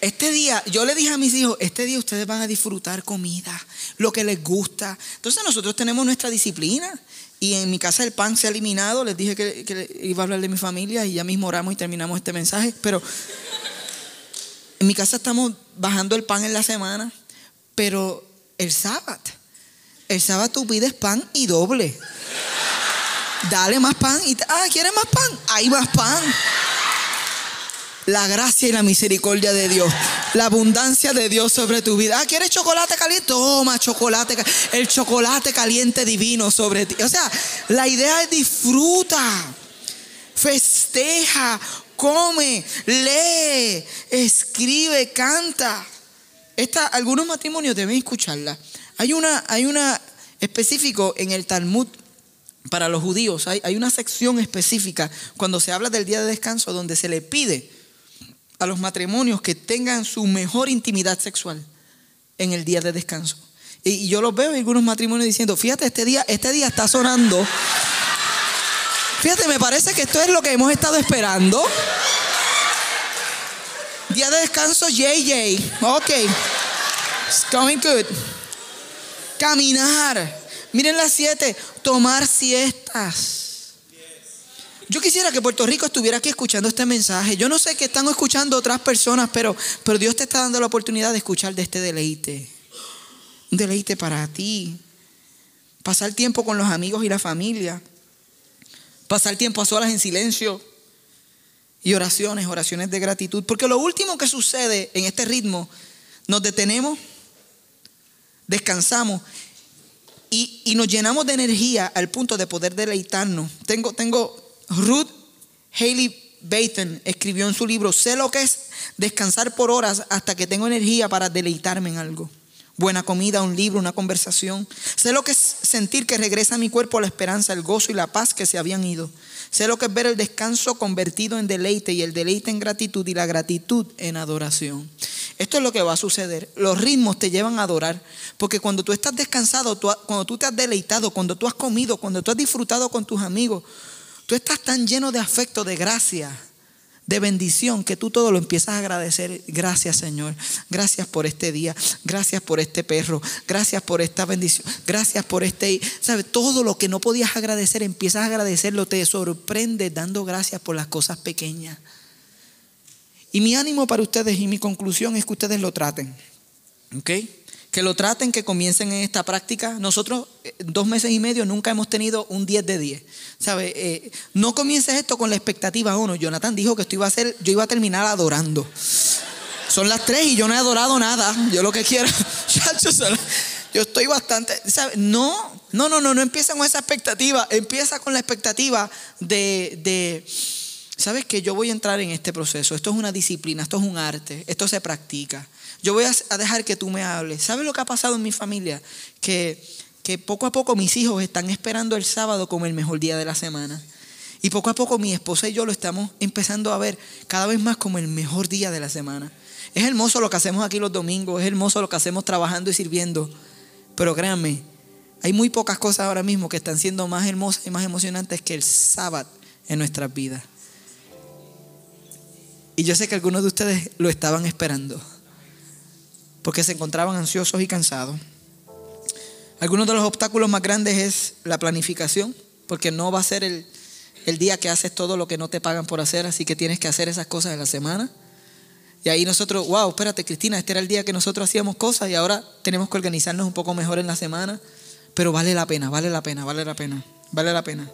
Este día, yo le dije a mis hijos, este día ustedes van a disfrutar comida, lo que les gusta. Entonces nosotros tenemos nuestra disciplina. Y en mi casa el pan se ha eliminado. Les dije que, iba a hablar de mi familia y ya mismo oramos y terminamos este mensaje. Pero en mi casa estamos bajando el pan en la semana, pero el sábado, el sábado tú pides pan y doble. Dale más pan y ah, ¿quieres más pan? Hay más pan. La gracia y la misericordia de Dios, la abundancia de Dios sobre tu vida. Ah, ¿quieres chocolate caliente? Toma chocolate, el chocolate caliente divino sobre ti. O sea, la idea es disfruta, festeja, come, lee, escribe, canta. Esta, algunos matrimonios deben escucharla. Hay una, hay una específico en el Talmud para los judíos. Hay, hay una sección específica cuando se habla del día de descanso donde se le pide a los matrimonios que tengan su mejor intimidad sexual en el día de descanso. Y, yo los veo en algunos matrimonios diciendo, fíjate, este día, este día está sonando Fíjate, me parece que esto es lo que hemos estado esperando. Día de descanso, JJ. Ok. It's going good. Caminar. Miren las siete. Tomar siestas. Yo quisiera que Puerto Rico estuviera aquí escuchando este mensaje. Yo no sé qué están escuchando otras personas, pero, pero Dios te está dando la oportunidad de escuchar de este deleite. Un deleite para ti. Pasar tiempo con los amigos y la familia pasar tiempo a solas en silencio y oraciones, oraciones de gratitud. Porque lo último que sucede en este ritmo, nos detenemos, descansamos y, nos llenamos de energía al punto de poder deleitarnos. Tengo, tengo Ruth Haley Baton escribió en su libro, sé lo que es descansar por horas hasta que tengo energía para deleitarme en algo buena comida, un libro, una conversación. Sé lo que es sentir que regresa a mi cuerpo la esperanza, el gozo y la paz que se habían ido. Sé lo que es ver el descanso convertido en deleite y el deleite en gratitud y la gratitud en adoración. Esto es lo que va a suceder. Los ritmos te llevan a adorar. Porque cuando tú estás descansado, cuando tú te has deleitado, cuando tú has comido, cuando tú has disfrutado con tus amigos, tú estás tan lleno de afecto, de gracia de bendición que tú todo lo empiezas a agradecer. Gracias Señor, gracias por este día, gracias por este perro, gracias por esta bendición, gracias por este, ¿sabes? Todo lo que no podías agradecer, empiezas a agradecerlo, te sorprende dando gracias por las cosas pequeñas. Y mi ánimo para ustedes y mi conclusión es que ustedes lo traten. ¿Ok? Que lo traten, que comiencen en esta práctica. Nosotros, eh, dos meses y medio, nunca hemos tenido un 10 de 10. ¿Sabe? Eh, no comiences esto con la expectativa uno. Jonathan dijo que esto iba a ser, yo iba a terminar adorando. Son las tres y yo no he adorado nada. Yo lo que quiero, yo estoy bastante, ¿sabe? No, no, no, no, no empieza con esa expectativa. Empieza con la expectativa de, de ¿sabes que Yo voy a entrar en este proceso. Esto es una disciplina, esto es un arte, esto se practica. Yo voy a dejar que tú me hables. ¿Sabes lo que ha pasado en mi familia? Que, que poco a poco mis hijos están esperando el sábado como el mejor día de la semana. Y poco a poco mi esposa y yo lo estamos empezando a ver cada vez más como el mejor día de la semana. Es hermoso lo que hacemos aquí los domingos, es hermoso lo que hacemos trabajando y sirviendo. Pero créanme, hay muy pocas cosas ahora mismo que están siendo más hermosas y más emocionantes que el sábado en nuestras vidas. Y yo sé que algunos de ustedes lo estaban esperando porque se encontraban ansiosos y cansados. Algunos de los obstáculos más grandes es la planificación, porque no va a ser el, el día que haces todo lo que no te pagan por hacer, así que tienes que hacer esas cosas en la semana. Y ahí nosotros, wow, espérate Cristina, este era el día que nosotros hacíamos cosas y ahora tenemos que organizarnos un poco mejor en la semana, pero vale la pena, vale la pena, vale la pena, vale la pena.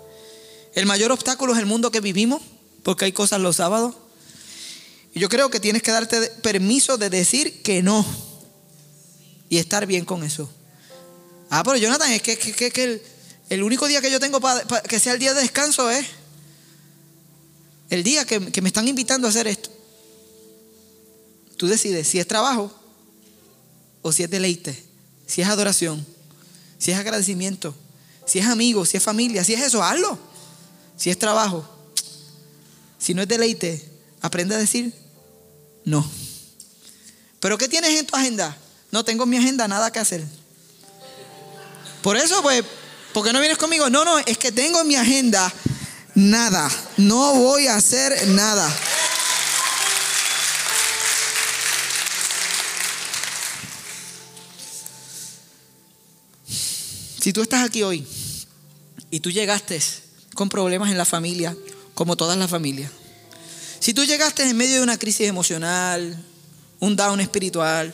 El mayor obstáculo es el mundo que vivimos, porque hay cosas los sábados. Y yo creo que tienes que darte permiso de decir que no y estar bien con eso. Ah, pero Jonathan, es que, el, único día que yo tengo para que sea el día de descanso es el día que, que me están invitando a hacer esto. Tú decides si es trabajo o si es deleite, si es adoración, si es agradecimiento, si es amigo, si es familia, si es eso, hazlo. Si es trabajo, si no es deleite, aprende a decir no. Pero ¿qué tienes en tu agenda? No tengo en mi agenda nada que hacer. Por eso, pues, ¿por qué no vienes conmigo? No, no, es que tengo en mi agenda nada. No voy a hacer nada. Si tú estás aquí hoy y tú llegaste con problemas en la familia, como todas las familias, si tú llegaste en medio de una crisis emocional, un down espiritual,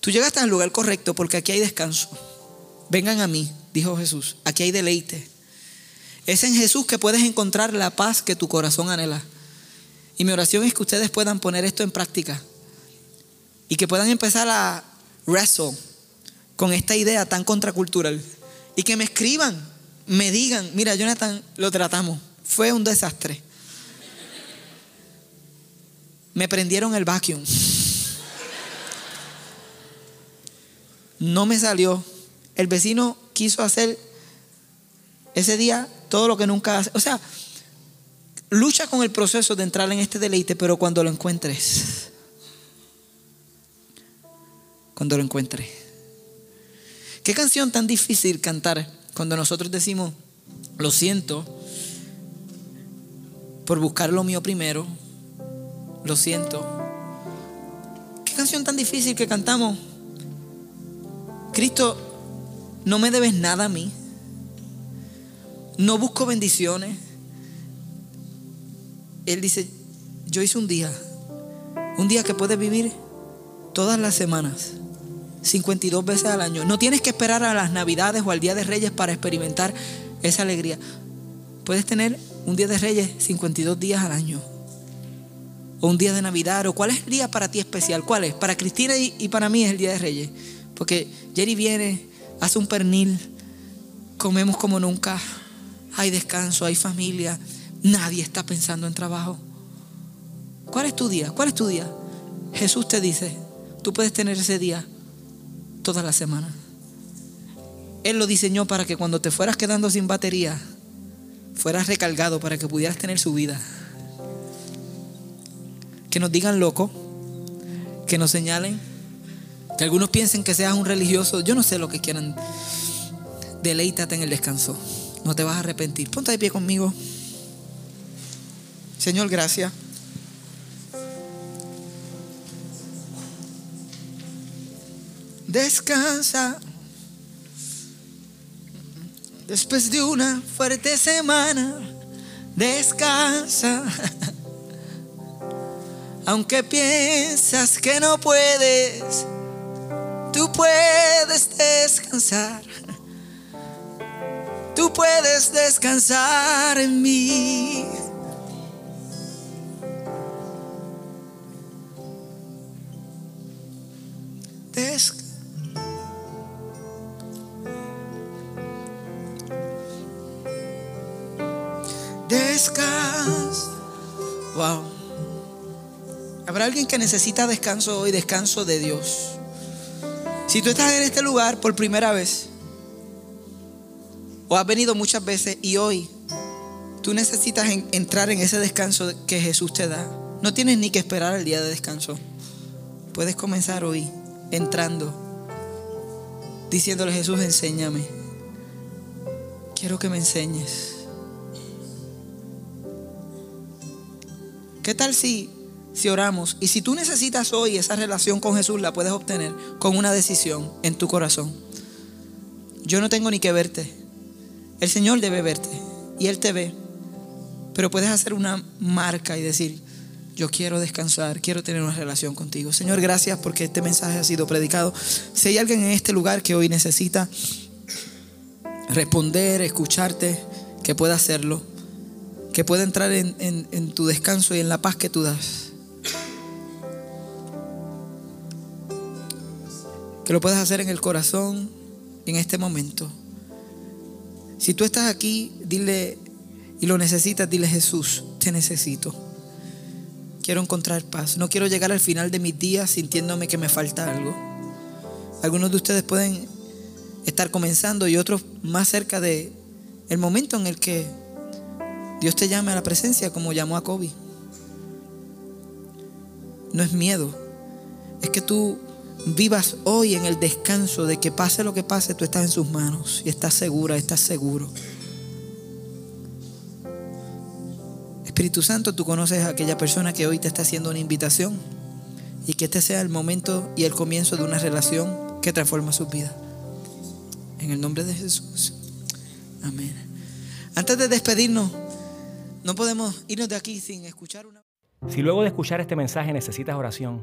tú llegaste al lugar correcto porque aquí hay descanso. Vengan a mí, dijo Jesús, aquí hay deleite. Es en Jesús que puedes encontrar la paz que tu corazón anhela. Y mi oración es que ustedes puedan poner esto en práctica y que puedan empezar a wrestle con esta idea tan contracultural y que me escriban, me digan, mira Jonathan, lo tratamos, fue un desastre. Me prendieron el vacuum. No me salió. El vecino quiso hacer ese día todo lo que nunca hace. O sea, lucha con el proceso de entrar en este deleite, pero cuando lo encuentres, cuando lo encuentres. Qué canción tan difícil cantar cuando nosotros decimos, lo siento por buscar lo mío primero, lo siento. Qué canción tan difícil que cantamos. Cristo, no me debes nada a mí. No busco bendiciones. Él dice, yo hice un día, un día que puedes vivir todas las semanas 52 veces al año. No tienes que esperar a las Navidades o al Día de Reyes para experimentar esa alegría. Puedes tener un Día de Reyes 52 días al año. O un día de Navidad. ¿O cuál es el día para ti especial? ¿Cuál es? Para Cristina y, para mí es el Día de Reyes. Porque Jerry viene, hace un pernil, comemos como nunca. Hay descanso, hay familia. Nadie está pensando en trabajo. ¿Cuál es tu día? ¿Cuál es tu día? Jesús te dice, tú puedes tener ese día toda la semana. Él lo diseñó para que cuando te fueras quedando sin batería, fueras recargado para que pudieras tener su vida. Que nos digan loco, que nos señalen, que algunos piensen que seas un religioso. Yo no sé lo que quieran. Deleítate en el descanso. No te vas a arrepentir. Ponte de pie conmigo. Señor, gracias. descansa. Después de una fuerte semana, descansa. Aunque piensas que no puedes, tú puedes descansar. Tú puedes descansar en mí. Descansa. Descanso. Wow. Habrá alguien que necesita descanso hoy, descanso de Dios. Si tú estás en este lugar por primera vez, o has venido muchas veces y hoy tú necesitas entrar en ese descanso que Jesús te da, no tienes ni que esperar el día de descanso. Puedes comenzar hoy entrando, diciéndole Jesús, enséñame. Quiero que me enseñes. ¿Qué tal si si oramos. Y si tú necesitas hoy esa relación con Jesús, la puedes obtener con una decisión en tu corazón. Yo no tengo ni que verte. El Señor debe verte y Él te ve. Pero puedes hacer una marca y decir, yo quiero descansar, quiero tener una relación contigo. Señor, gracias porque este mensaje ha sido predicado. Si hay alguien en este lugar que hoy necesita responder, escucharte, que pueda hacerlo, que pueda entrar en, tu descanso y en la paz que tú das. Que lo puedas hacer en el corazón en este momento. Si tú estás aquí, dile y lo necesitas, dile Jesús, te necesito. Quiero encontrar paz. No quiero llegar al final de mis días sintiéndome que me falta algo. Algunos de ustedes pueden estar comenzando y otros más cerca de el momento en el que Dios te llame a la presencia como llamó a Kobe. No es miedo. Es que tú vivas hoy en el descanso de que pase lo que pase, tú estás en sus manos y estás segura, estás seguro. Espíritu Santo, tú conoces a aquella persona que hoy te está haciendo una invitación y que este sea el momento y el comienzo de una relación que transforma su vida. En el nombre de Jesús. Amén. Antes de despedirnos, no podemos irnos de aquí sin escuchar una... Si luego de escuchar este mensaje necesitas oración,